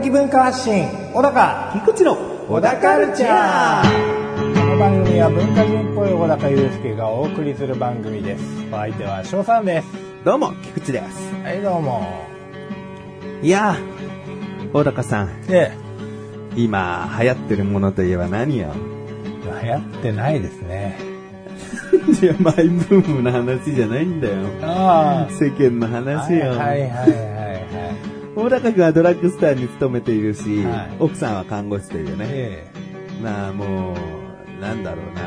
的文化発信小高菊池の小高カルチャー。この番組は文化人っぽい小高祐介がお送りする番組です。お相手は翔さんです。どうも、菊池です。はいどうも。いやー、小高さん、で今流行ってるものといえば何よ？流行ってないですね。いや、マイブームの話じゃないんだよ。あ。世間の話よ。はいはいはいはい小高君はドラッグストアに勤めているし、はい奥さんは看護師というね。えまあもう、なんだろうな。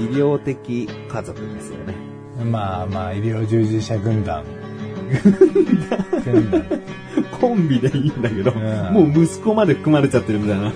医療的家族ですよね。えまあまあ医療従事者軍団軍団コンビでいいんだけど、んもう息子まで含まれちゃってるみたいな。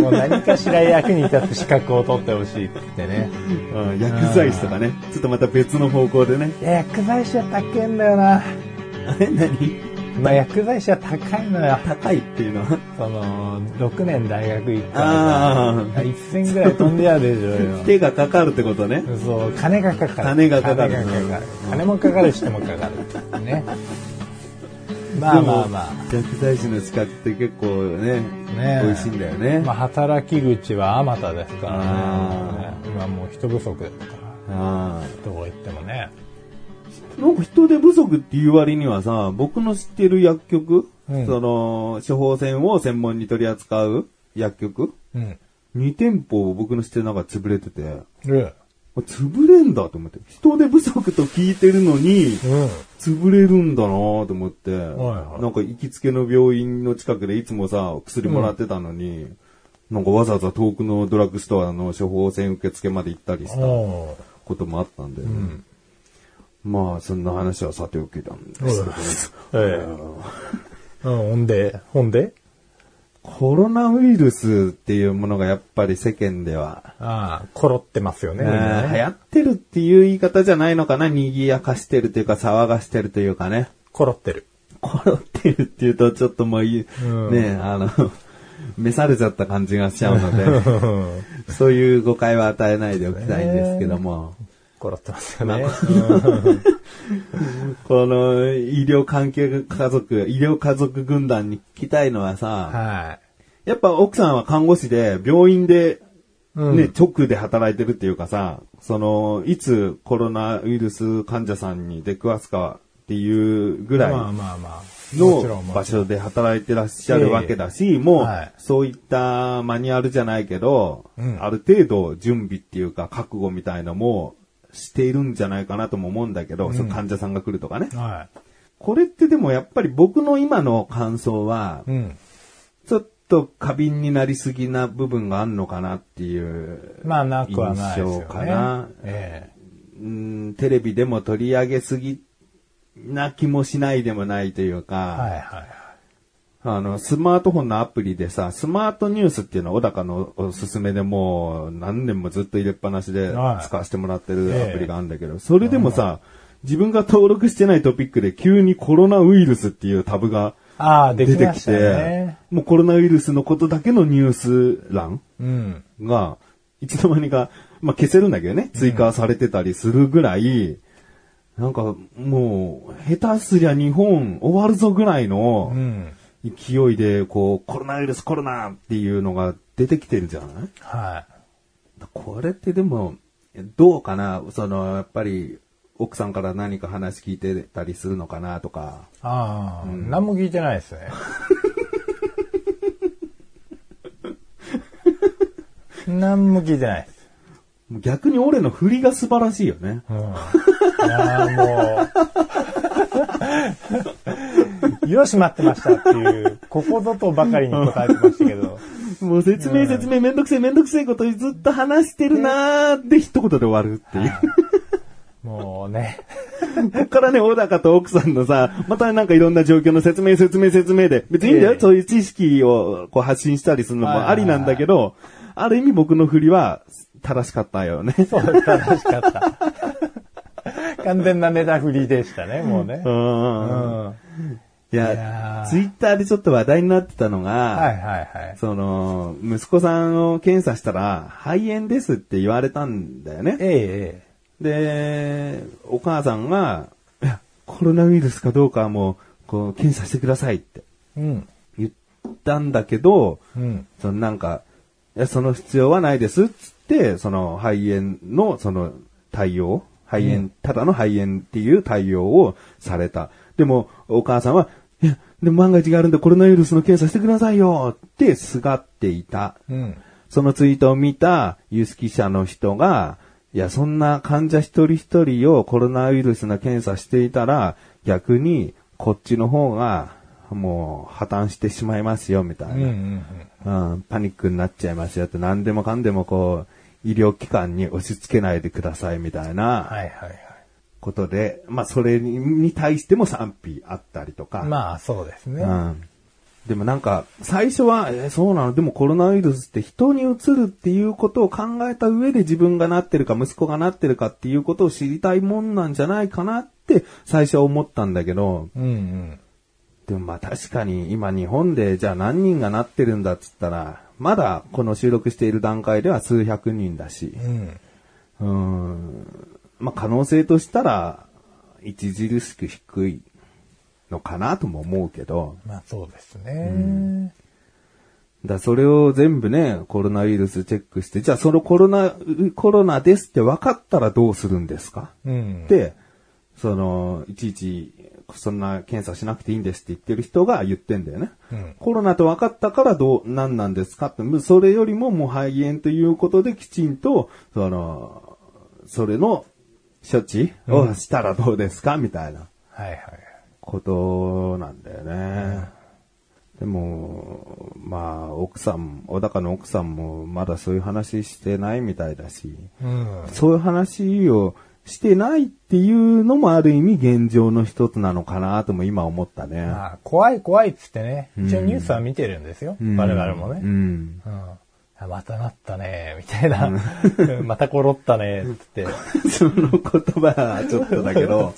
もう何かしら役に立つ資格を取ってほしいってね うん薬剤師とかね。ちょっとまた別の方向でね。いや薬剤師は高いんだよな え、何？まあ薬剤師は高いのよ高いっていうのは？その、6年大学行ったらあさ、一銭ぐらい飛んでやるでしょうよ。手がかかるってことね。そう、金がかかる。金がかかる金がかかる。金もかかる人もかかる。ね。まあまあまあ。薬剤師の資格って結構ね、ね美味しいんだよね。まあ、働き口はあまたですからねあ。今もう人不足ですから。あどう言ってもね。ーなんか人手不足っていう割にはさ、僕の知ってる薬局、うん。その、処方箋を専門に取り扱う薬局うん。2店舗僕の知ってる中で潰れてて、で、潰れんだと思って。人手不足と聞いてるのに、うん。潰れるんだなと思って、はいなんか行きつけの病院の近くでいつもさ、薬もらってたのに、なんかわざわざ遠くのドラッグストアの処方箋受付まで行ったりしたおこともあったんで、んまあそんな話はさておきなんですけど、ーええ。うん、ほんで、ほんで？コロナウイルスっていうものがやっぱり世間では、ああ、コロってますよね。流行ってるっていう言い方じゃないのかな。賑やかしてるというか騒がしてるというかね。コロってる。コロってるっていうとちょっともうねあの、召されちゃった感じがしちゃうので、そういう誤解は与えないでおきたいんですけども、ってますよね。この医療関係家族、医療家族軍団に聞きたいのはさ、はやっぱ奥さんは看護師で病院でい。うん。ね、直で働いてるっていうかさ、その、いつコロナウイルス患者さんに出くわすかっていうぐらいの場所で働いてらっしゃるわけだし、もうはいそういったマニュアルじゃないけど、うん。ある程度準備っていうか覚悟みたいのもしているんじゃないかなとも思うんだけど、その患者さんが来るとかね。はこれってでもやっぱり僕の今の感想はい。、うん。ちょっと過敏になりすぎな部分があるのかなっていうまあなくはないですかな。えうんテレビでも取り上げすぎな気もしないでもないというか、えはいはいあの、スマートフォンのアプリでさ、スマートニュースっていうのは小高のおすすめでもう何年もずっと入れっぱなしではい使わせてもらってるアプリがあるんだけど、それでもさ、自分が登録してないトピックで急にコロナウイルスっていうタブが出てききましたねて。、もうコロナウイルスのことだけのニュース欄うん。が、いつの間にか、まあ、消せるんだけどね、追加されてたりするぐらい、なんかもう、下手すりゃ日本終わるぞぐらいのうん。勢いで、こう、コロナウイルスコロナっていうのが出てきてるじゃない？はこれってでも、どうかな？その、やっぱり、奥さんから何か話聞いてたりするのかなとか。い。ああ、何も聞いてないですね。何も聞いてないです。逆に俺の振りが素晴らしいよね。うん。いやーもう、よし待ってましたっていう、ここぞとばかりに答えてましたけど、もう説明説明めんどくせえめんどくせえことずっと話してるなーって一言で終わるっていう。もうね、こっからね、小高と奥さんのさ、またなんかいろんな状況の説明説明説明で、別にいいんだよ、ええ。そういう知識をこう発信したりするのもありなんだけど、ある意味僕の振りは正しかったよね。そう、正しかった。完全なネタ振りでしたね、もうね。ううんん。いや、ツイッターでちょっと話題になってたのが、はいはいはい。その、息子さんを検査したら、肺炎ですって言われたんだよね。ええで、お母さんが、いや、コロナウイルスかどうかはもう、こう、検査してくださいってええうん。言ったんだけど、うん。そのなんか、いや、その必要はないですっつって、その肺炎のその対応、肺炎、うんただの肺炎っていう対応をされた。でも、お母さんは、いや、でも万が一があるんでコロナウイルスの検査してくださいよってすがっていた。うん。そのツイートを見た有識者の人が、いや、そんな患者一人一人をコロナウイルスの検査していたら、逆にこっちの方がもう破綻してしまいますよ、みたいな。うんうんうん。うん、パニックになっちゃいますよって何でもかんでもこう、医療機関に押し付けないでくださいみたいなはいはいはい。ことで、まあそれにに対しても賛否あったりとか。まあ、そうですね。うん。でもなんか、最初は、えーそうなの？でもコロナウイルスって人にうつるっていうことを考えた上で自分がなってるか息子がなってるかっていうことを知りたいもんなんじゃないかなって最初は思ったんだけど、うんうん。でもまあ確かに今日本でじゃあ何人がなってるんだっつったら、まだこの収録している段階では数百人だし、うん。ん、まあ可能性としたら著しく低いのかなとも思うけど、まあ、そうですね。だそれを全部ね、コロナウイルスチェックして、じゃあそのコロナ、コロナですって分かったらどうするんですか？うん。で、その、いちいち、そんな検査しなくていいんですって言ってる人が言ってんだよね。うんコロナと分かったからどう、何なんですかって、それよりももう肺炎ということできちんと、その、それの処置をしたらどうですか、みたいなはいはい。ことなんだよね。でも、まあ、奥さん、小高の奥さんもまだそういう話してないみたいだし、うん。そういう話をしてないっていうのもある意味現状の一つなのかなとも今思ったね。まあ、怖い怖いっつってね、うん一応ニュースは見てるんですよ。うん我々もね。うん。うんあまたなったね、みたいな。またコロったね、つって。その言葉はちょっとだけど、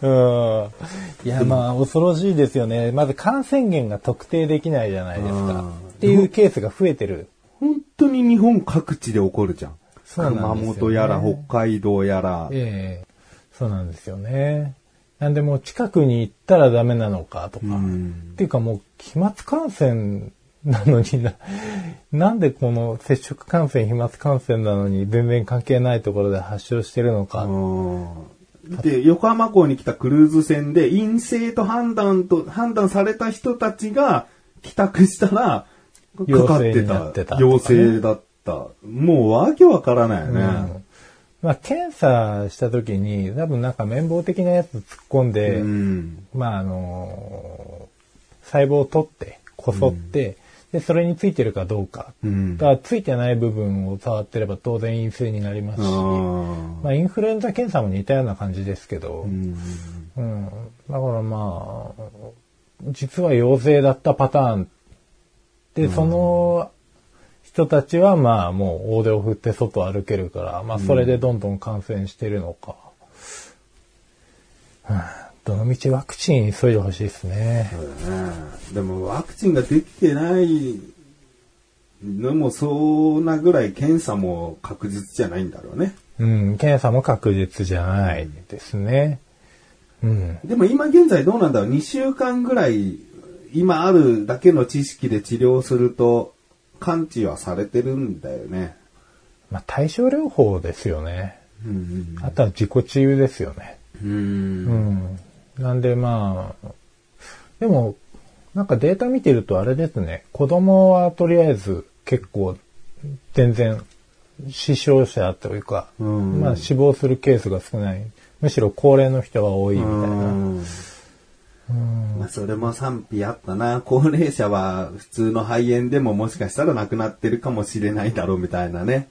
うん。いや、まあ、恐ろしいですよね。まず感染源が特定できないじゃないですうんか。っていうケースが増えてる。本当に日本各地で起こるじゃん。そうなんですよね熊本やら北海道やら。ええそうなんですよね。なんでもう近くに行ったらダメなのかとか。うんっていうかもう飛沫感染なのにな、なんでこの接触感染、飛沫感染なのに全然関係ないところで発症してるのか。うんで、横浜港に来たクルーズ船で陰性と判断と、判断された人たちが帰宅したら、かかってたた。陽性だった。もうわけわからないよね。うんまあ、検査した時に、多分なんか綿棒的なやつ突っ込んで、うん。まあ、あの細胞を取って、こそって、で、それについてるかどうか。うん。だからついてない部分を触ってれば当然陰性になりますし、あまあ、インフルエンザ検査も似たような感じですけど、ーうんうん。だからまあ、実は陽性だったパターン。で、その人たちはまあもう大手を振って外歩けるから、まあそれでどんどん感染してるのか。うんどのみちワクチン急いでほしいですね。そうだね。でもワクチンができてないのもそうなぐらい検査も確実じゃないんだろうね。うん、検査も確実じゃないですね。うん。でも今現在どうなんだろう ?2 週間ぐらい今あるだけの知識で治療すると完治はされてるんだよね。まあ対症療法ですよね。うんあとは自己治癒ですよね。うん。うん。なんでまあ、でも、なんかデータ見てるとあれですね、子供はとりあえず結構全然死傷者というか、うんまあ死亡するケースが少ない。むしろ高齢の人が多いみたいな。うんまあ、それも賛否あったな。高齢者は普通の肺炎でももしかしたら亡くなってるかもしれないだろうみたいなね。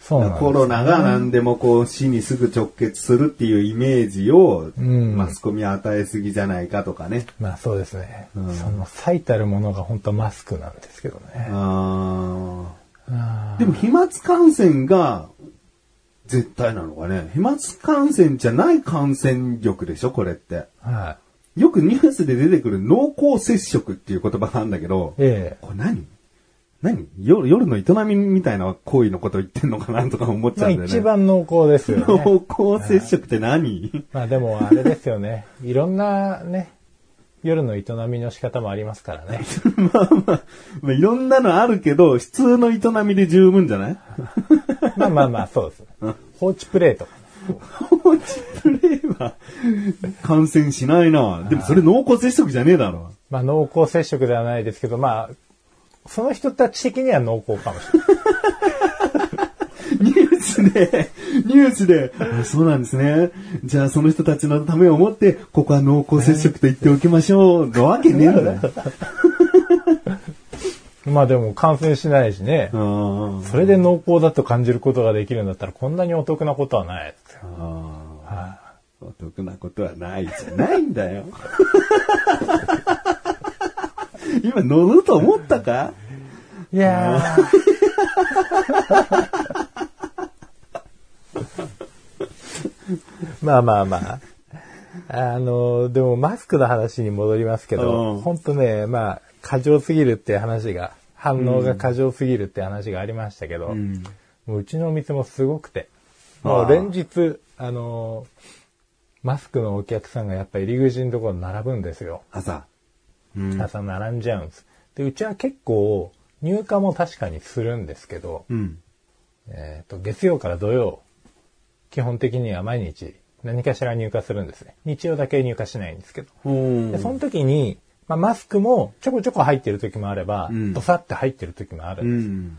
そうなんですよコロナが何でもこう死にすぐ直結するっていうイメージをんマスコミは与えすぎじゃないかとかね。まあそうですね。うんその最たるものが本当マスクなんですけどね。ああーでも飛沫感染が絶対なのかね。飛沫感染じゃない感染力でしょこれって。ーはよくニュースで出てくる濃厚接触っていう言葉があるんだけど、えこれ何？何？夜夜の営みみたいな行為のこと言ってんのかなとか思っちゃうんだよね。一番濃厚ですよね。濃厚接触って何？まあでもあれですよね。いろんなね、夜の営みの仕方もありますからね。まあまあ、まあ、いろんなのあるけど、普通の営みで十分じゃない？まあまあまあ、そうです。放置プレイとか。放置プレイは感染しないな。でもそれ濃厚接触じゃねえだろ。まあ濃厚接触ではないですけど、まあ、その人たち的には濃厚かもしれない。ニュースで、ニュースで、あそうなんですね。じゃあその人たちのためを思って、ここは濃厚接触と言っておきましょう。のわけねえんだよ。まあでも感染しないしね。あそれで濃厚だと感じることができるんだったらこんなにお得なことはないですよ。あ。お得なことはないじゃないんだよ。今乗ると思ったか？いやーまあまあまあ。あの、でもマスクの話に戻りますけうど、ん本当ね、まあ、過剰すぎるって話が、反応が過剰すぎるって話がありましたけど、んもううちのお店もすごくて、もう連日、あの、マスクのお客さんがやっぱ入り口のところに並ぶんですよ。朝。うん。朝並んじゃうんです。で、うちは結構入荷も確かにするんですけど、うん。えっ、と、月曜から土曜、基本的には毎日何かしら入荷するんですね。日曜だけ入荷しないんですけど。うんで、その時に、まあ、マスクもちょこちょこ入ってる時もあれば、うんドサって入ってる時もあるうん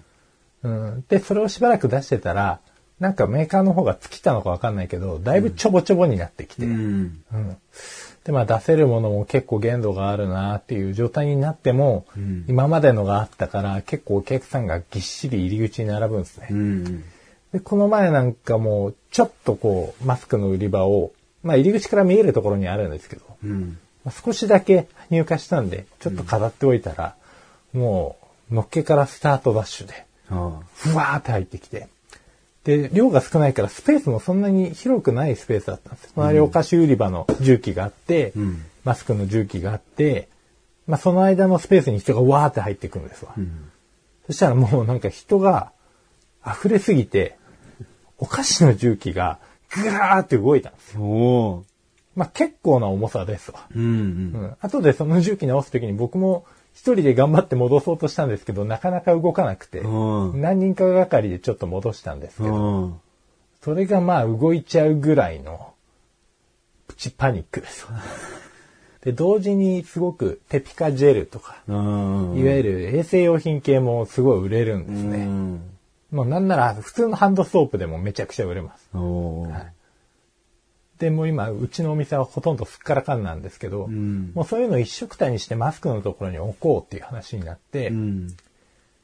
です、ん。うんで、それをしばらく出してたら、なんかメーカーの方が尽きたのかわかんないけど、だいぶちょぼちょぼになってきて、うん。うんで、まあ出せるものも結構限度があるなっていう状態になっても、ん今までのがあったから結構お客さんがぎっしり入り口に並ぶんですね。うん。で、この前なんかもうちょっとこうマスクの売り場を、まあ入り口から見えるところにあるんですけど、うん。まあ少しだけ入荷したんで、ちょっと飾っておいたら、もうのっけからスタートダッシュで、あふわーって入ってきて、で、量が少ないからスペースもそんなに広くないスペースだったんです。周りお菓子売り場の重機があって、うんマスクの重機があって、まあその間のスペースに人がわーって入ってくるんですわ。んそしたらもうなんか人が溢れすぎて、お菓子の重機がぐらーって動いたんですよ。まあ結構な重さですわ。うん。うん。後でその重機直すときに僕も一人で頑張って戻そうとしたんですけど、なかなか動かなくて、うん何人かがかりでちょっと戻したんですけど、うん。それがまあ動いちゃうぐらいのプチパニックです。で、同時にすごくテピカジェルとか、うん。いわゆる衛生用品系もすごい売れるんですね。うん。もうなんなら普通のハンドソープでもめちゃくちゃ売れます。はいで、もう今、うちのお店はほとんどすっからかんなんですけど、んもうそういうのを一色体にしてマスクのところに置こうっていう話になって、うん。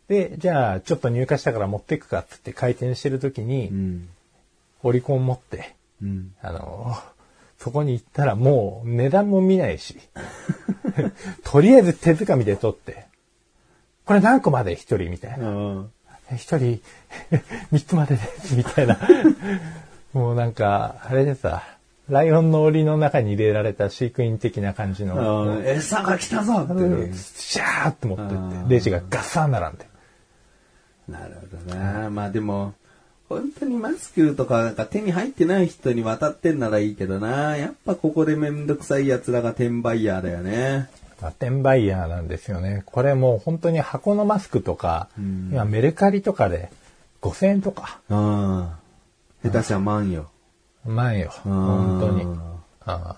で、じゃあちょっと入荷したから持っていくかっつって回転してる時に、うん。オリコン持って、うん。あの、そこに行ったらもう値段も見ないし、とりあえず手づかみで取って、これ何個まで一人みたいな。うん。一人 三つまでです、みたいな。もうなんか、あれでさ、ライオンの檻の中に入れられた飼育員的な感じの、餌が来たぞってね。シャーって持ってあって、ーレジがガッサー並んで。なるほどな。まあでも、本当にマスクとかが手に入ってない人に渡ってんならいいけどな。やっぱここでめんどくさい奴らが転売ヤーだよね。まあ転売ヤーなんですよね。これもう本当に箱のマスクとか、ん今メルカリとかで5000円とか、うん。下手しゃ万よ。万よ。本当に。あ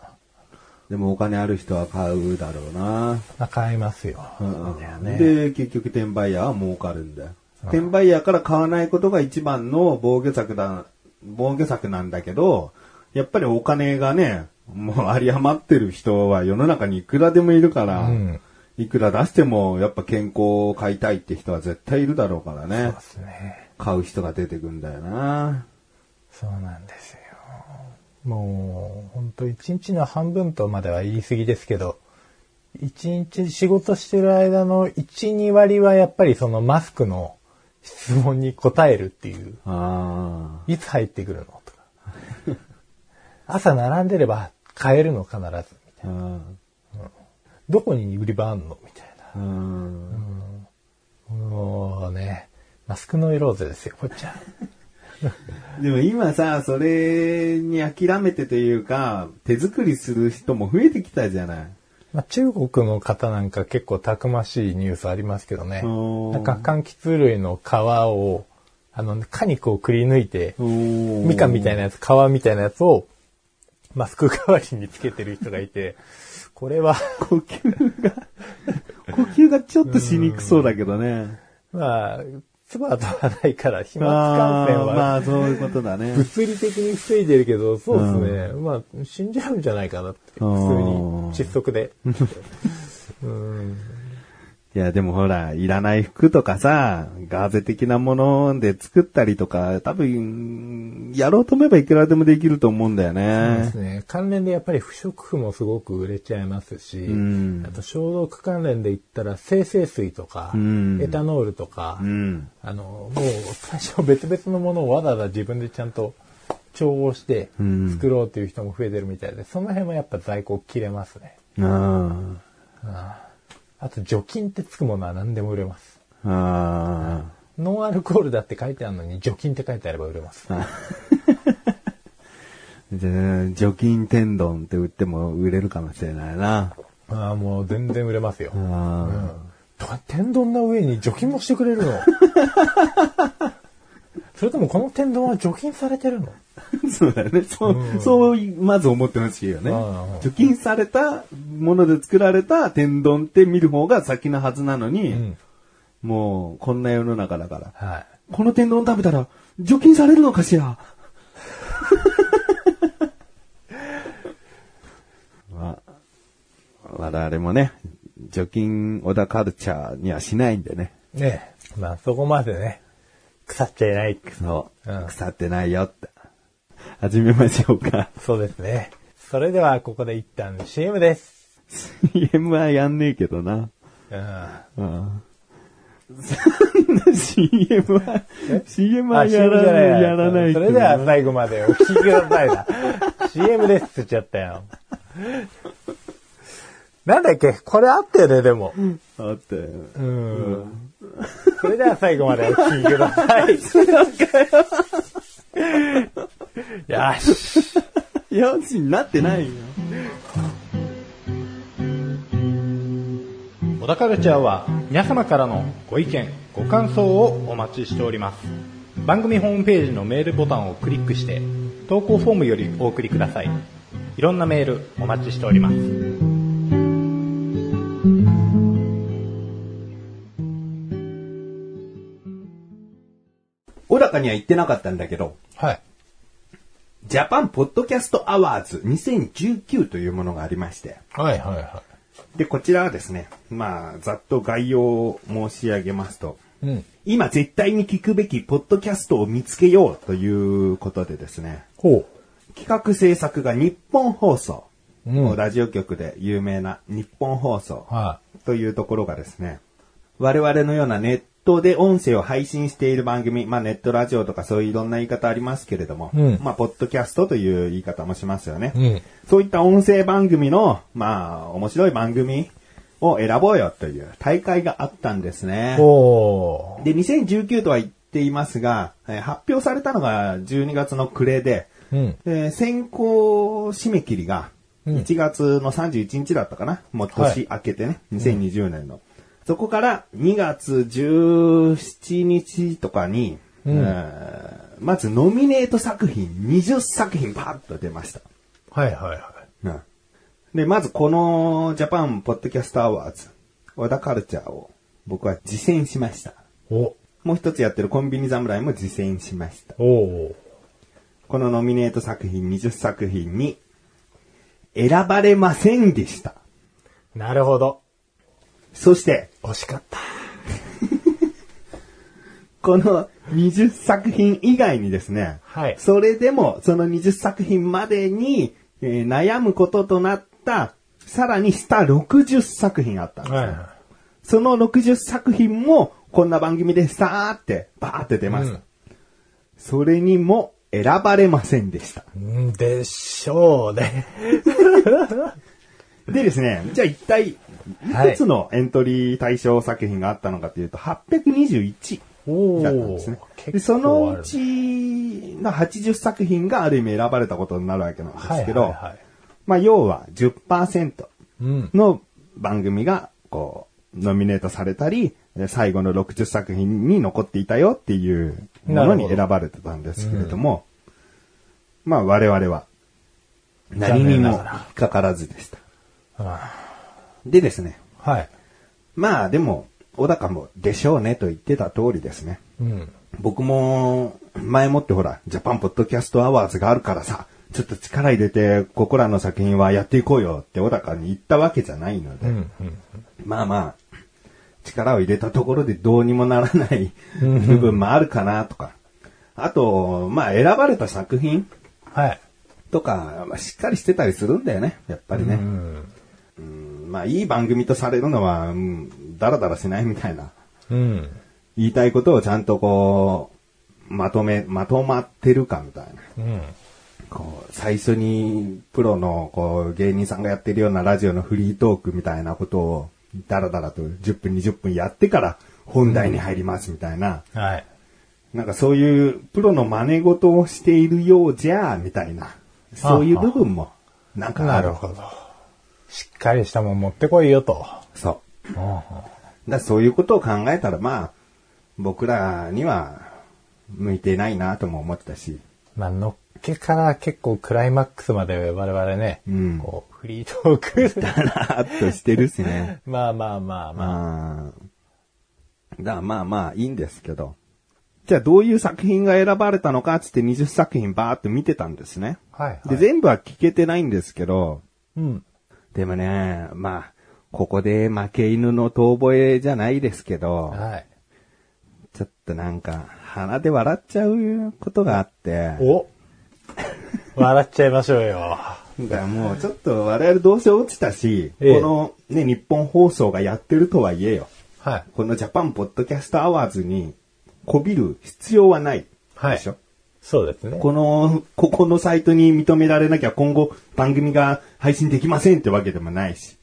でもお金ある人は買うだろうな。あ買いますよ。うんねで、結局転売ヤーは儲かるんだよ。転売ヤーから買わないことが一番の防御策だ、防御策なんだけど、やっぱりお金がね、もう有り余ってる人は世の中にいくらでもいるから、うんいくら出してもやっぱ健康を買いたいって人は絶対いるだろうからそうねで。すね。買う人が出てくんだよな。そうなんですよ。もう、本当一日の半分とまでは言い過ぎですけど、一日仕事してる間の1、2割はやっぱりそのマスクの質問に答えるっていう、あいつ入ってくるのとか。朝並んでれば買えるの必ず。みたいーあどこに売り場あんのみたいな。うん。もうね、マスクの色ぜですよ、こっちは。でも今さ、それに諦めてというか、手作りする人も増えてきたじゃない。まあ、中国の方なんか結構たくましいニュースありますけどね。なんか柑橘類の皮を、あの、果肉をくり抜いて、みみかんみたいなやつ、皮みたいなやつを、マスク代わりにつけてる人がいて、これは、呼吸が、呼吸がちょっとしにくそうだけどね。まあ、唾とはないから、飛沫まあ、感染は、まあ、そういうことだね。物理的に防いでるけど、そうですね。まあ、死んじゃうんじゃないかなって。普通に窒息で。うんいや、でもほら、いらない服とかさ、ガーゼ的なもので作ったりとか、多分、やろうと思えばいくらでもできると思うんだよそうでねす。ね。関連でやっぱり不織布もすごく売れちゃいますし、んあと消毒関連で言ったら生成水とか、んエタノールとか、うん。あの、もう最初別々のものをわざわざ自分でちゃんと調合してん作ろうっていう人も増えてるみたいで、その辺もやっぱ在庫切れますね。ああと除菌ってつくものは何でも売れます。あ。あノンアルコールだって書いてあるのに除菌って書いてあれば売れます。あ。じゃあ、除菌天丼って売っても売れるかもしれないな。ああ、もう全然売れますよ。あとか天丼の上に除菌もしてくれるの それともこの天丼は除菌されてるの？あ。そうだよね。そう、そう、まず思ってほしいよねうん。除菌されたもので作られた天丼って見る方が先のはずなのに、んもう、こんな世の中だから。はい。この天丼食べたら、除菌されるのかしら？まあ、我々もね、除菌小田カルチャーにはしないんでね。ねえ。まあそこまでね、腐っちゃいない。そう、うん腐ってないよって。始めましょうか。そうですね。それではここで一旦 CM です。CM はやんねえけどな。うん。うん。そんな CM は、CM はあ、やらないやらないそれでは最後までお聞きくださいな。CM ですって言っちゃったよ。なんだっけ？これあったよね、でも。あって。うん。それでは最後までお聞きください。よし。よしになってないよ。小田カルチャーは皆様からのご意見、ご感想をお待ちしております。番組ホームページのメールボタンをクリックして、投稿フォームよりお送りください。いろんなメールお待ちしております。小高には言ってなかったんだけど、はい。ジャパンポッドキャストアワーズ2019というものがありまして、はいはいはで、こちらはですね、まあ、ざっと概要を申し上げますと、い。うん。今絶対に聞くべきポッドキャストを見つけようということでですね、ほ企画制作が日本放送、うんラジオ局で有名な日本放送というところがですね、我々のようなネットで音声を配信している番組、まあネットラジオとかそういういろんな言い方ありますけれども、うんまあポッドキャストという言い方もしますよね。い。うん。そういった音声番組の、まあ面白い番組を選ぼうよという大会があったんですね。ほで、2019とは言っていますが、えー発表されたのが12月の暮れで、う。うん。で先行締め切りがうん1月の31日だったかな、もう年明けてね、2020年の。そこから2月17日とかに、うんえーまずノミネート作品20作品パッと出ました。はいはいはい。うんで、まずこのジャパンポッドキャストアワーズ、オダカルチャーを僕は自薦しました。お。もう一つやってるコンビニ侍も実践しました。おこのノミネート作品20作品に選ばれませんでした。なるほど。そして、惜しかった。この20作品以外にですね、はいそれでもその20作品までに、えー悩むこととなった、さらに下60作品あったんですよ。はいはその60作品も、こんな番組でさーって、バーって出ました。うんそれにも選ばれませんでした。んでしょうね。でですね、じゃあ一体、いはいくつのエントリー対象作品があったのかというと、821おだったんですね。でそのうちの80作品がある意味選ばれたことになるわけなんですけど、はいはいはいまあ要は10%うん。の番組が、こう、ノミネートされたり、最後の60作品に残っていたよっていうものに選ばれてたんですけれども、まあ我々は何にもかからずでした。あでですね、はい。まあでも、小高もでしょうねと言ってた通りですね。うん。僕も、前もってほら、ジャパンポッドキャストアワーズがあるからさ、ちょっと力入れて、ここらの作品はやっていこうよって小高に言ったわけじゃないので、うん。うん。まあまあ、力を入れたところでどうにもならない部分もあるかなとか。あと、まあ選ばれた作品はい。とか、まあ、しっかりしてたりするんだよね、やっぱりね。うん。うんまあいい番組とされるのは、うん、だらだらしないみたいな。うん。言いたいことをちゃんとこう、まとめ、まとまってるかみたいな。うん。こう、最初にプロのこう芸人さんがやってるようなラジオのフリートークみたいなことを、だらだらと10分20分やってから本題に入りますみたいな。はい。なんかそういうプロの真似事をしているようじゃ、みたいな。そういう部分も、なんかある。なるほど。しっかりしたもん持ってこいよと。そう。うん。だそういうことを考えたら、まあ、僕らには向いてないなとも思ってたし。まあ、のっけから結構クライマックスまで我々ね、うんこう、フリートーク。だらーっとしてるしね。まあまあまあまあ。まあ。だまあまあいいんですけど。じゃあどういう作品が選ばれたのかつって20作品バーっと見てたんですね。はい、はい。で、全部は聞けてないんですけど、うん。でもね、まあ、ここで負け犬の遠吠えじゃないですけど、はい。ちょっとなんか鼻で笑っちゃうことがあって、お笑っちゃいましょうよ。だからもうちょっと我々どうせ落ちたし、ええこのね、ニッポン放送がやってるとはいえよ。はい。このジャパンポッドキャストアワーズにこびる必要はない。はいでしょ？そうですね。この、ここのサイトに認められなきゃ今後番組が配信できませんってわけでもないし。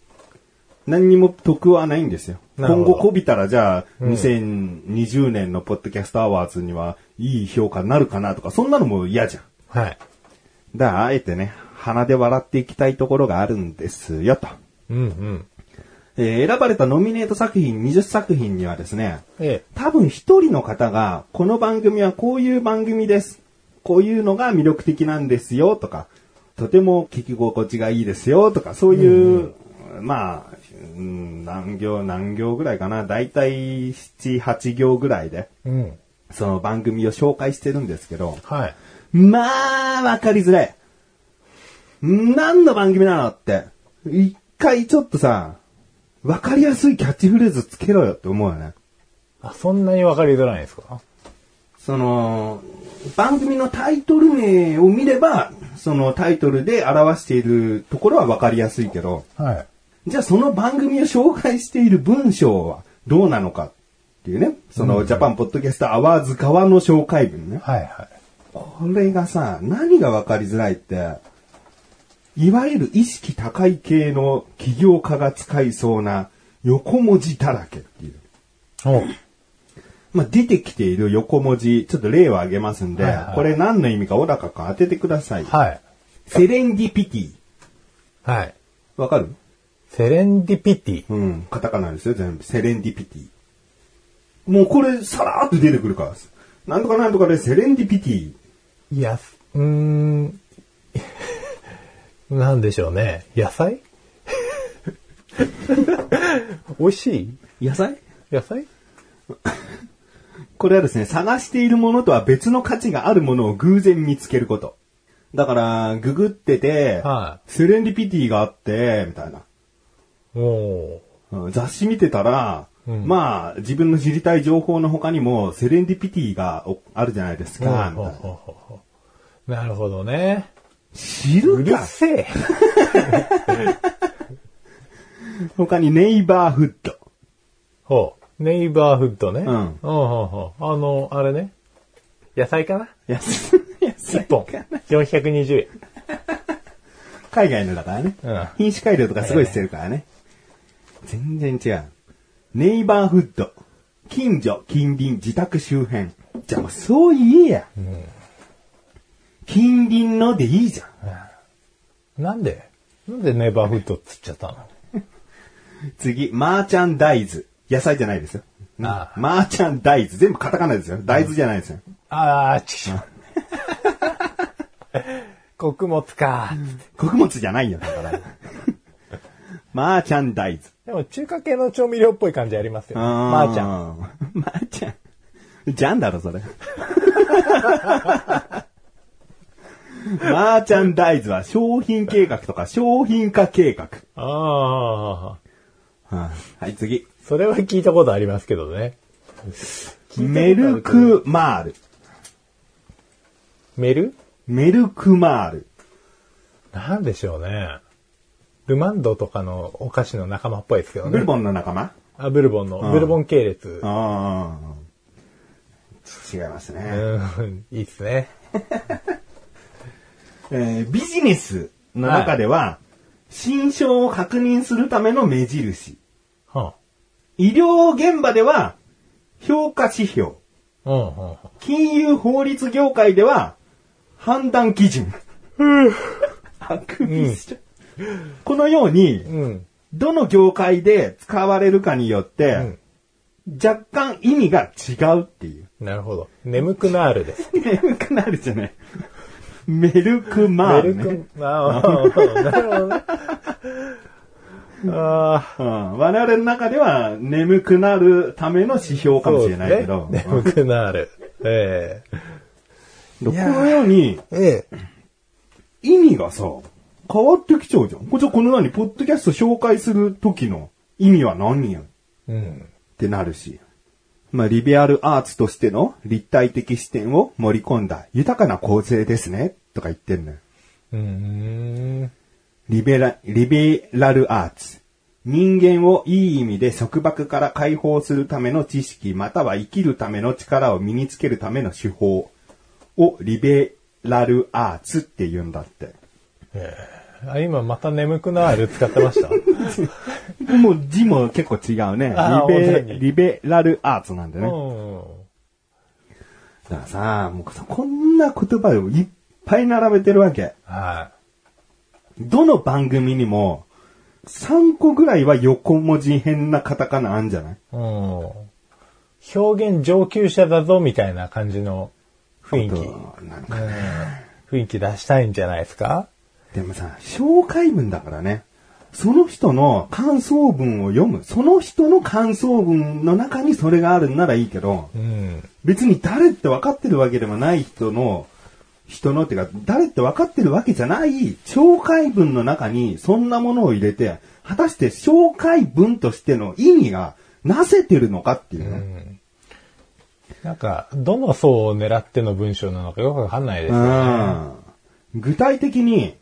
何にも得はないんですよ。今後こびたらじゃあ、2020年のポッドキャストアワーズにはいい評価になるかなとか、そんなのも嫌じゃん。はい。だから、あえてね、鼻で笑っていきたいところがあるんですよ、と。うんうん。えー選ばれたノミネート作品20作品にはですね、え多分一人の方が、この番組はこういう番組です。こういうのが魅力的なんですよ、とか、とても聞き心地がいいですよ、とか、そういう、まあ、うん何行何行ぐらいかな。だいたい7、8行ぐらいで、え。うん。その番組を紹介してるんですけど、はい。まあ、わかりづらい。何の番組なのって。一回ちょっとさ、わかりやすいキャッチフレーズつけろよって思うよね。あ、そんなにわかりづらいんですか？その、番組のタイトル名を見れば、そのタイトルで表しているところはわかりやすいけど、はい。じゃあその番組を紹介している文章はどうなのかっていうね、そのジャパンポッドキャストアワーズ側の紹介文ね。はいはい。これがさ、何がわかりづらいって、いわゆる意識高い系の起業家が使いそうな横文字だらけっていう。おまあ、出てきている横文字、ちょっと例を挙げますんで、はいはいこれ何の意味か小高か当ててください。はい。セレンディピティ。はい。わかる？セレンディピティ。うん、カタカナですよ、全部。セレンディピティ。もうこれ、さらーっと出てくるから。なんとかなんとかでセレンディピティ。いや、うーん。なんでしょうね。野菜？美味しい？野菜？野菜？これはですね、探しているものとは別の価値があるものを偶然見つけること。だから、ググってて、はセレンディピティがあって、みたいな。お雑誌見てたら、うんまあ、自分の知りたい情報の他にも、セレンディピティがおあるじゃないですか、みたいな。なるほどね。知るかうるせえ。他にネイバーフッド。ほう。ネイバーフッドね。うんほうほうほうあの、あれね。野菜かな？安い、安い一本。420円。海外のだからね。うん品種改良とかすごいしてるからね。全然違う。ネイバーフッド。近所、近隣、自宅周辺。じゃあもうそう言えや。近隣のでいいじゃん。なんで？なんでネイバーフッドっつっちゃったの？次、マーチャンダイズ。野菜じゃないですよ。あマーチャンダイズ。全部カタカナですよ。大豆じゃないですよ。ああ、ちく。穀物か。穀物じゃないよ、だから。マーチャンダイズ。でも中華系の調味料っぽい感じありますよ。マーちゃん。ん。マーちゃん。じゃんだろ、それ。マーチャンダイズは商品計画とか商品化計画。ああ。はい、次。それは聞いたことありますけどね。メルクマール。メルメル？クマール。なんでしょうね。ルマンドとかのお菓子の仲間っぽいですけどね。ブルボンの仲間？あ、ブルボンの。ブルボン系列。ああ。違いますね。うん、いいっすね。えービジネスの中では、新章を確認するための目印。は医療現場では、評価指標。あ、うん、うん。金融法律業界では、判断基準。あくびしちゃうこのように、うん。どの業界で使われるかによって、若干意味が違うっていう。なるほど。眠くなるです。眠くなるじゃない。メルクマール、ね。メルク、ああ、なるほどね。ああ、うん我々の中では眠くなるための指標かもしれないけど、ね眠くなる。えうんこのようにえええ。意味がさ、変わってきちゃうじゃん。こじゃあこの何、ポッドキャスト紹介する時の意味は何や？っうん。てなるし。まあ、リベアルアーツとしての立体的視点を盛り込んだ豊かな構成ですね、とか言ってんのよ。うーん。リベラ、リベラルアーツ。人間をいい意味で束縛から解放するための知識、または生きるための力を身につけるための手法をリベラルアーツって言うんだって。あ今また眠くなる使ってました？もう字も結構違うね。リベリベラルアーツなんでね。うん。だからさ、もうさこんな言葉をいっぱい並べてるわけ。はどの番組にも3個ぐらいは横文字変なカタカナあんじゃない？い。うん。表現上級者だぞみたいな感じの雰囲気。なんか雰囲気出したいんじゃないですか？でもさ、紹介文だからね。その人の感想文を読む。その人の感想文の中にそれがあるんならいいけど、うん。別に誰って分かってるわけでもない人の、人のっていうか、誰って分かってるわけじゃない紹介文の中にそんなものを入れて、果たして紹介文としての意味がなせてるのかっていうね。なんか、どの層を狙っての文章なのかよくわかんないですよね。うん具体的に、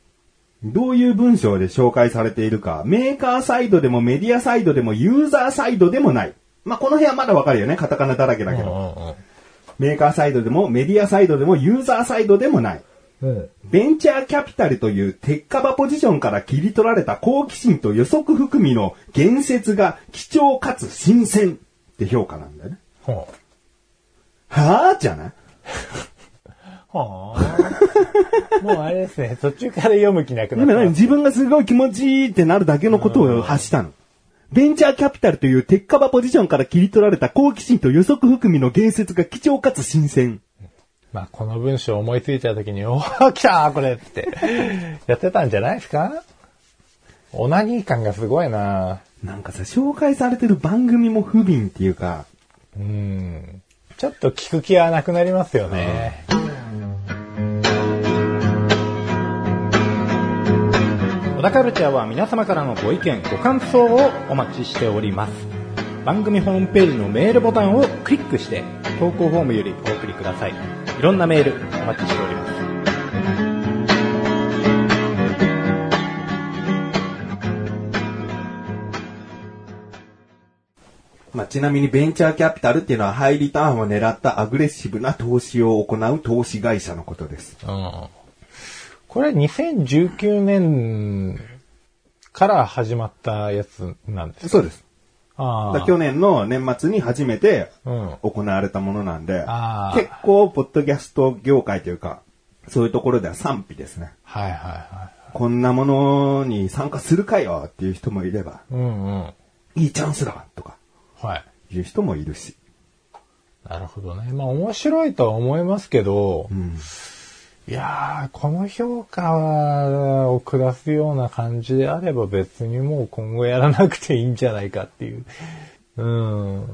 どういう文章で紹介されているか、メーカーサイドでもメディアサイドでもユーザーサイドでもない。まあ、この辺はまだわかるよね。カタカナだらけだけど。うんうんメーカーサイドでもメディアサイドでもユーザーサイドでもない。うん。ベンチャーキャピタルという鉄火場ポジションから切り取られた好奇心と予測含みの言説が貴重かつ新鮮って評価なんだよね。ほう。はぁじゃない？はあ。もうあれですね、途中から読む気なくなっ今何？た。自分がすごい気持ちいいってなるだけのことを発したの？ベンチャーキャピタルという鉄火場ポジションから切り取られた好奇心と予測含みの言説が貴重かつ新鮮。まあ、この文章思いついた時に、おー、来たーこれって、やってたんじゃないですか？オナニー感がすごいななんかさ、紹介されてる番組も不憫っていうか、うん。ちょっと聞く気はなくなりますよね。小田カルチャーは皆様からのご意見、ご感想をお待ちしております。番組ホームページのメールボタンをクリックして、投稿フォームよりお送りください。いろんなメールお待ちしております。まあ、ちなみにベンチャーキャピタルっていうのはハイリターンを狙ったアグレッシブな投資を行う投資会社のことです。うん。これ2019年から始まったやつなんですか？そうです。あ去年の年末に初めてうん。行われたものなんで、あー結構、ポッドキャスト業界というか、そういうところでは賛否ですね。はいはいはこんなものに参加するかよっていう人もいれば、い。うんうん。いいチャンスだとかはい。いう人もいるし。なるほどね。まあ面白いとは思いますけど、うん。いやー、この評価を下すような感じであれば別にもう今後やらなくていいんじゃないかっていう。うん。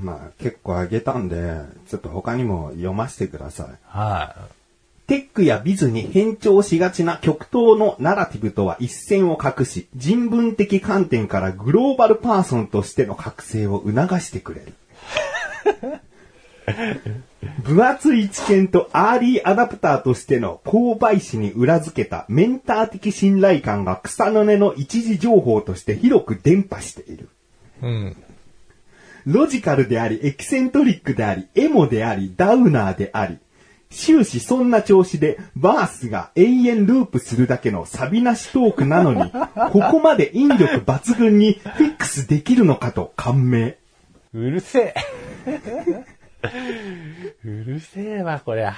まあ結構あげたんで、ちょっと他にも読ませてください。はテックやビズに変調しがちな極東のナラティブとは一線を画し、人文的観点からグローバルパーソンとしての覚醒を促してくれる。分厚い知見とアーリーアダプターとしての購買史に裏付けたメンター的信頼感が草の根の一次情報として広く伝播している。い。うん。ロジカルであり、エキセントリックであり、エモであり、ダウナーであり、終始そんな調子で、バースが永遠ループするだけのサビなしトークなのに、ここまで引力抜群にフィックスできるのかと感銘。うるせえ。うるせえわ、こりゃ。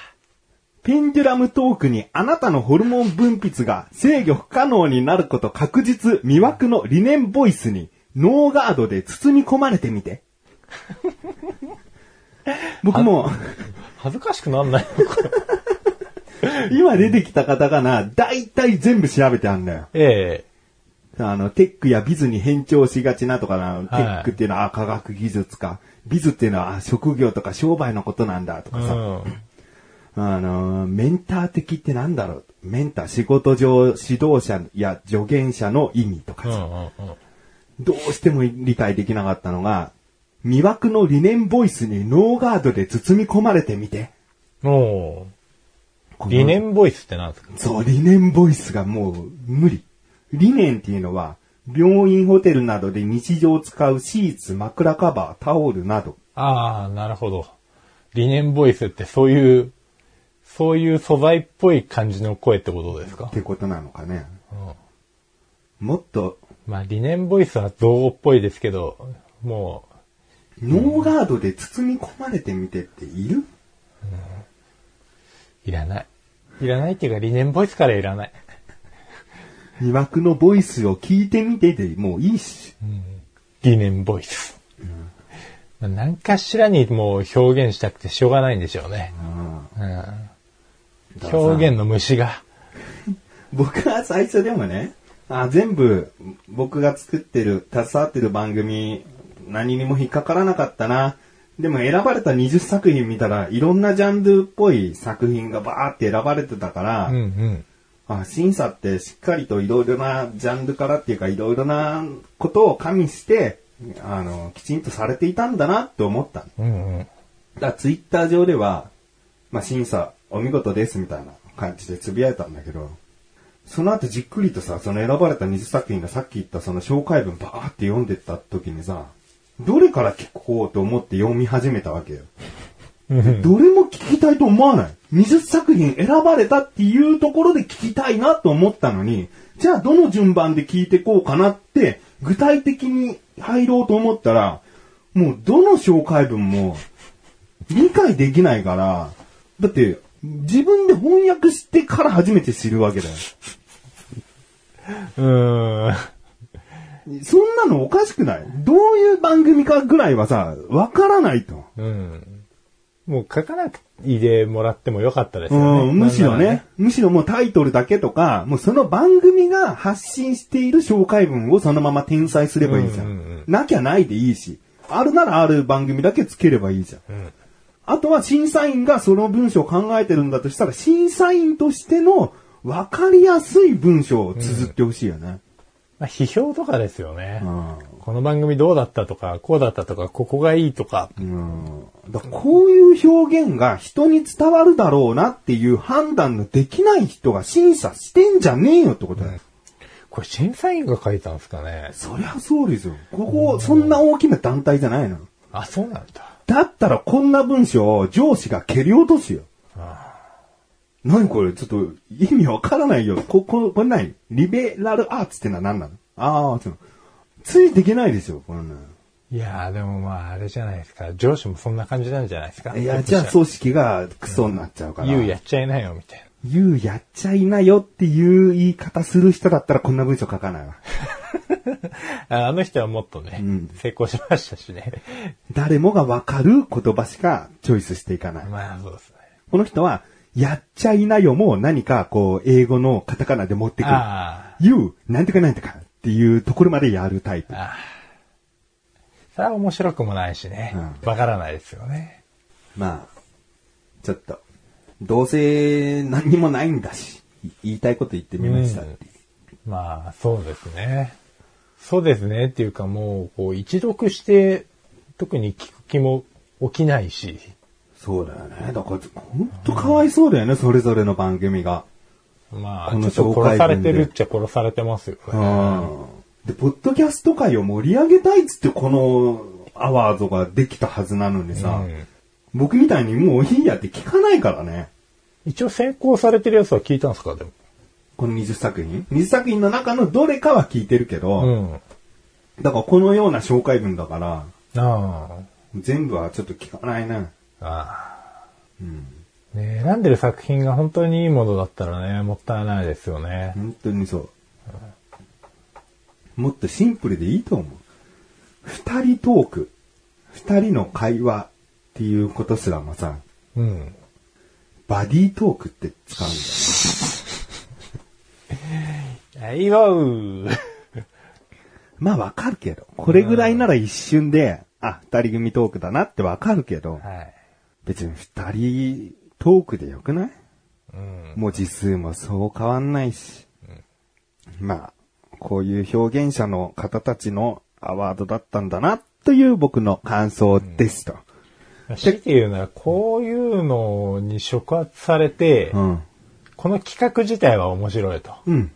ペンデュラムトークにあなたのホルモン分泌が制御不可能になること確実魅惑の理念ボイスにノーガードで包み込まれてみて。僕も、恥ずかしくなんないのこれ。今出てきたカタカナ、だいたい全部調べてあんだよ。えあの、テックやビズに変調しがちなとかな、テはいックっていうのはあ科学技術か、ビズっていうのはあ職業とか商売のことなんだとかさ、ん。あの、メンター的ってなんだろう？メンター、仕事上指導者や助言者の意味とかさ。どうしても理解できなかったのが、魅惑の理念ボイスにノーガードで包み込まれてみて。お理念ボイスってなんですか？そう、理念ボイスがもう無理。理念っていうのは、病院、ホテルなどで日常使うシーツ、枕カバー、タオルなど。ああ、なるほど。理念ボイスってそういう、そういう素材っぽい感じの声ってことですか？ってことなのかね。うんもっと、まあ理念ボイスは造語っぽいですけど、もノーガードで包み込まれてみてっている？う、いらない。いらないっていうか理念ボイスからいらない。魅惑のボイスを聞いてみてでもういいし。理念ボイス。まあ何かしらにもう表現したくてしょうがないんでしょうね。うん表現の虫が。僕は最初でもね、あ全部僕が作ってる、携わってる番組、何にも引っかからなかったな。でも選ばれた20作品見たら、いろんなジャンルっぽい作品がバーって選ばれてたから、うんうん。あ審査ってしっかりといろいろなジャンルからっていうかいろいろなことを加味して、あの、きちんとされていたんだなって思ったの。うんうん。だツイッター上では、まあ、審査お見事ですみたいな感じでつぶやいたんだけど、その後じっくりとさ、その選ばれた20作品がさっき言ったその紹介文バーって読んでった時にさ、どれから聞こうと思って読み始めたわけよ。どれも聞きたいと思わない。20作品選ばれたっていうところで聞きたいなと思ったのに、じゃあどの順番で聞いてこうかなって、具体的に入ろうと思ったら、もうどの紹介文も理解できないから、だって自分で翻訳してから初めて知るわけだよ。うーん。そんなのおかしくないどういう番組かぐらいはさ、わからないと。うん。もう書かなくいでもらってもよかったですよね。うん、むしろなんならね、。むしろもうタイトルだけとか、もうその番組が発信している紹介文をそのまま転載すればいいじゃん。うんうんうんなきゃないでいいし、あるならある番組だけつければいいじゃん。んあとは審査員がその文章を考えてるんだとしたら、審査員としての分かりやすい文章を綴ってほしいよね。まあ、批評とかですよね。うんこの番組どうだったとか、こうだったとか、ここがいいとか。うんだこういう表現が人に伝わるだろうなっていう判断のできない人が審査してんじゃねえよってことだよ。これ審査員が書いたんですかね。そりゃそうですよ。ここ、そんな大きな団体じゃないの。あ、そうなんだ。だったらこんな文章を上司が蹴り落とすよ。何これ？ちょっと意味わからないよ。こ、こ、これ何？リベラルアーツってのは何なの？ああ、そう。ついていけないでしょ、こんなの。いやー、でもまあ、あれじゃないですか。上司もそんな感じなんじゃないですか？いや、じゃあ組織がクソになっちゃうから。言うやっちゃいなよ、みたい言うやっちゃいなよっていう言い方する人だったらこんな文章書かないわ。あの人はもっとね、うん成功しましたしね。誰もがわかる言葉しかチョイスしていかない。まあ、そうですね。この人は、やっちゃいなよも何かこう、英語のカタカナで持ってくる。あ言う、なんとかなんとかっていうところまでやるタイプ。それは面白くもないしね。うわ、からないですよね。まあ、ちょっと、どうせ何にもないんだし、い言いたいこと言ってみましたっていう。まあ、そうですね。そうですねっていうかもう、こう、一読して、特に聞く気も起きないし。そうだよね。だから、本当かわいそうだよね、それぞれの番組が。まあ、このちょっと殺されてるっちゃ殺されてますよね。うん。で、ポッドキャスト界を盛り上げたいっつってこのアワードができたはずなのにさ、うん僕みたいにもういいやって聞かないからね。一応先行されてるやつは聞いたんですかでも。この20作品 ?20 作品の中のどれかは聞いてるけど、うん。だからこのような紹介文だから、あ全部はちょっと聞かないな。あ。ああ。うん。ね選んでる作品が本当にいいものだったらね、もったいないですよね。本当にそう。もっとシンプルでいいと思う。二人トーク、二人の会話っていうことすらもさ、うん。バディートークって使うんだよ。はいわう。まあわかるけど、これぐらいなら一瞬で、あ、二人組トークだなってわかるけど、はい。別に二人トークでよくない？うん。文字数もそう変わんないし。まあ、こういう表現者の方たちのアワードだったんだな、という僕の感想ですと。強いて言うなら、こういうのに触発されて、うん。この企画自体は面白いと。うん。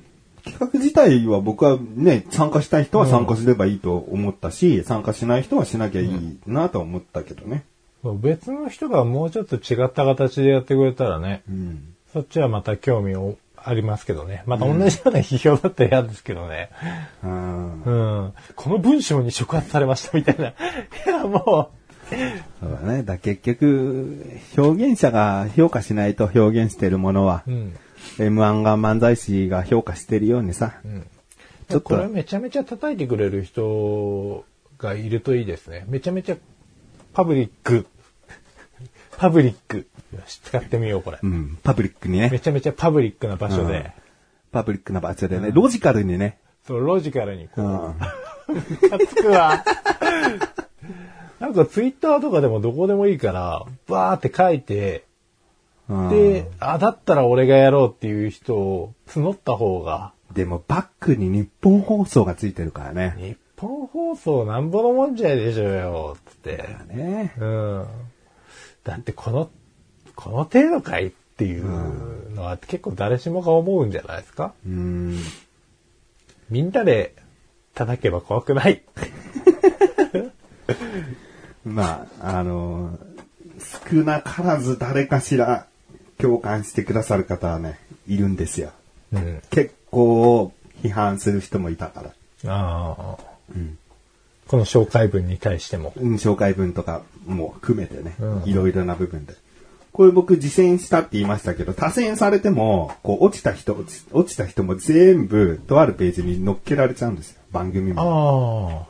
企画自体は僕はね、参加したい人は参加すればいいと思ったし、参加しない人はしなきゃいいなとは思ったけどね。別の人がもうちょっと違った形でやってくれたらね、うん。そっちはまた興味をありますけどね。また同じような批評だったら嫌ですけどね。うんうん。この文章に触発されましたみたいな。いや、もそうだね。だ結局、表現者が評価しないと表現してるものは、う、うん。M1 が漫才師が評価してるようにさ、うん。ちょっとこれめちゃめちゃ叩いてくれる人がいるといいですね。めちゃめちゃパブリック。パブリック。よし、使ってみよう、これ。うん、パブリックにね、めちゃめちゃパブリックな場所で、パブリックな場所でね、ロジカルにね、そう、ロジカルにこう、うん、ムカつくわ。なんかツイッターとかでもどこでもいいから、バーって書いて、うん。で、あ、だったら俺がやろうっていう人を募った方が、でもバックに日本放送がついてるからね。日本放送なんぼのもんじゃでしょうよ、つって。ねうん。だってこの、この程度かいっていうのは結構誰しもが思うんじゃないですか？うん。みんなで叩けば怖くない？まあ、あの少なからず誰かしら共感してくださる方はね、いるんですよ。うん。結構批判する人もいたから。ああ。うんこの紹介文に対しても。うん紹介文とかも含めてね、うんいろいろな部分で。これ僕実践したって言いましたけど、多選されても、こう落ちた人、落ちた人も全部とあるページに載っけられちゃうんですよ。番組も。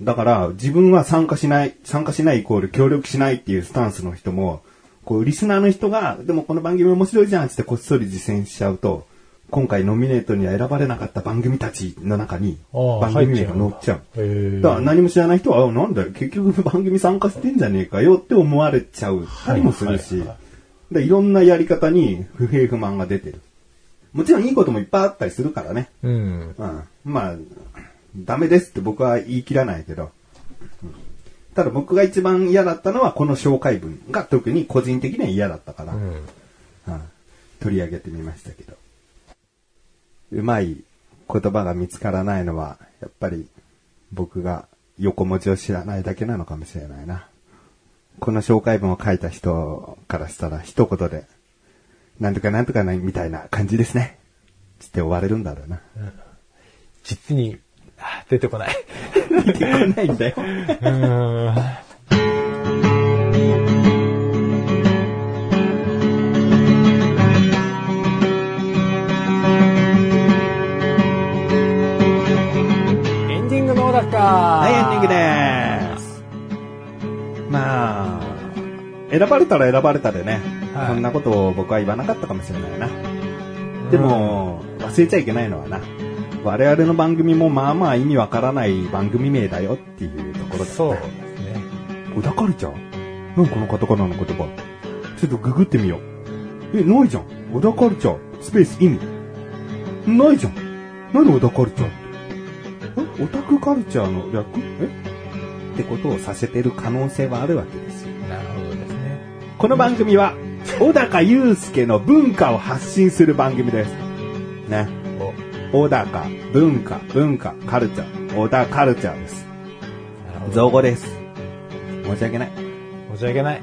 だから、自分は参加しない、参加しないイコール協力しないっていうスタンスの人も、こう、リスナーの人が、でもこの番組面白いじゃんってこっそり実践しちゃうと、今回ノミネートには選ばれなかった番組たちの中に、番組名が載っちゃう。だから何も知らない人は、あなんだよ、結局番組参加してんじゃねえかよって思われちゃうたりもするし、はいはいでいろんなやり方に不平不満が出てる。もちろんいいこともいっぱいあったりするからね。うん。うん。まあ、ダメですって僕は言い切らないけど。うんただ僕が一番嫌だったのはこの紹介文が特に個人的には嫌だったから、うん。うん取り上げてみましたけど。うまい言葉が見つからないのは、やっぱり僕が横文字を知らないだけなのかもしれないな。この紹介文を書いた人からしたら一言で、なんとかなんとかないみたいな感じですね。つって終われるんだろうな。実に、あ出てこない。出てこないんだよ。はい、エンディングでーす。まあ、選ばれたら選ばれたでね、はいこんなことを僕は言わなかったかもしれないな。でも、忘れちゃいけないのはな、我々の番組もまあまあ意味わからない番組名だよっていうところだよそうねですね。小田カルチャー？何このカタカナの言葉ちょっとググってみよう。え、ないじゃん。小田カルチャー、スペース意味。ないじゃん。何小田カルチャー？って。えオタクカルチャーの略？え？ってことをさせてる可能性はあるわけですよ。なるほどですね。この番組は、小高祐介の文化を発信する番組です。ね。小高、文化、文化、カルチャー。小田カルチャーです。造語です。申し訳ない。申し訳ない。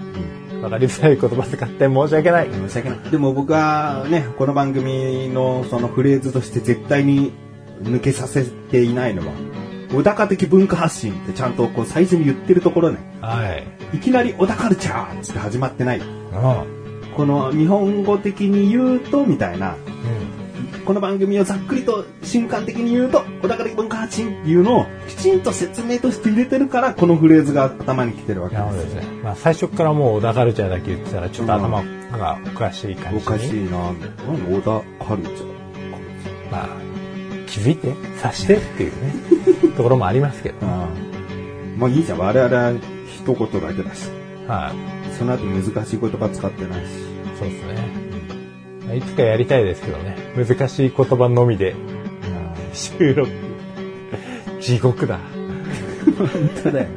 わかりづらい言葉使って申し訳ない。申し訳ない。でも僕はね、この番組のそのフレーズとして絶対に抜けさせていないのは、小高的文化発信ってちゃんとこう最初に言ってるところね、はい。いきなり小田カルチャーって始まってない。うん。この日本語的に言うとみたいな、うん。この番組をざっくりと瞬間的に言うと、小高的文化発信っていうのをきちんと説明として入れてるから、このフレーズが頭に来てるわけでなるほどですすね。まあ最初からもう小田カルチャーだけ言ってたらちょっと頭がおかしい感じおに。かしいな。なんで小田カルチャー？まあ、気づいて、察してっていうね、ところもありますけど。ああまあいいじゃん。我々は一言だけだし。はい。その後難しい言葉使ってないし。そうですね。まあいつかやりたいですけどね。難しい言葉のみで収録。地獄だ。本当だよ。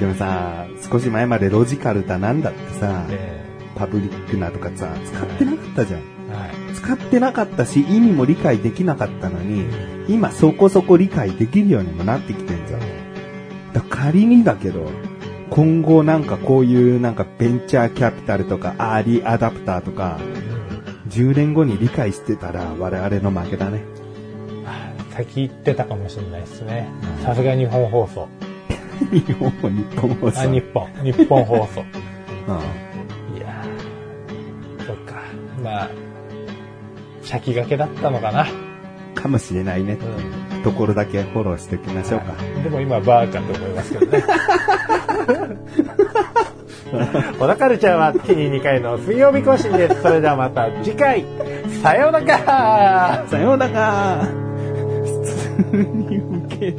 でもさ、少し前までロジカルだなんだってさ、えパブリックなとかさ、使ってなかったじゃん。えはい。使ってなかったし、意味も理解できなかったのに、今そこそこ理解できるようにもなってきてんじゃん。だ仮にだけど、今後なんかこういうなんかベンチャーキャピタルとかアーリーアダプターとか、10年後に理解してたら我々の負けだね。先言ってたかもしれないですね。さすが日本放送。日本も日本もあ、さ。日本。日本放送。うんいやー、そっか。まあ、先駆けだったのかな。かもしれないね。ところだけフォローしておきましょうか。でも今バーカと思いますけどね。小田カルチャーは月に2回の水曜日更新です。それではまた次回、さようならさようなら。普通に受ける。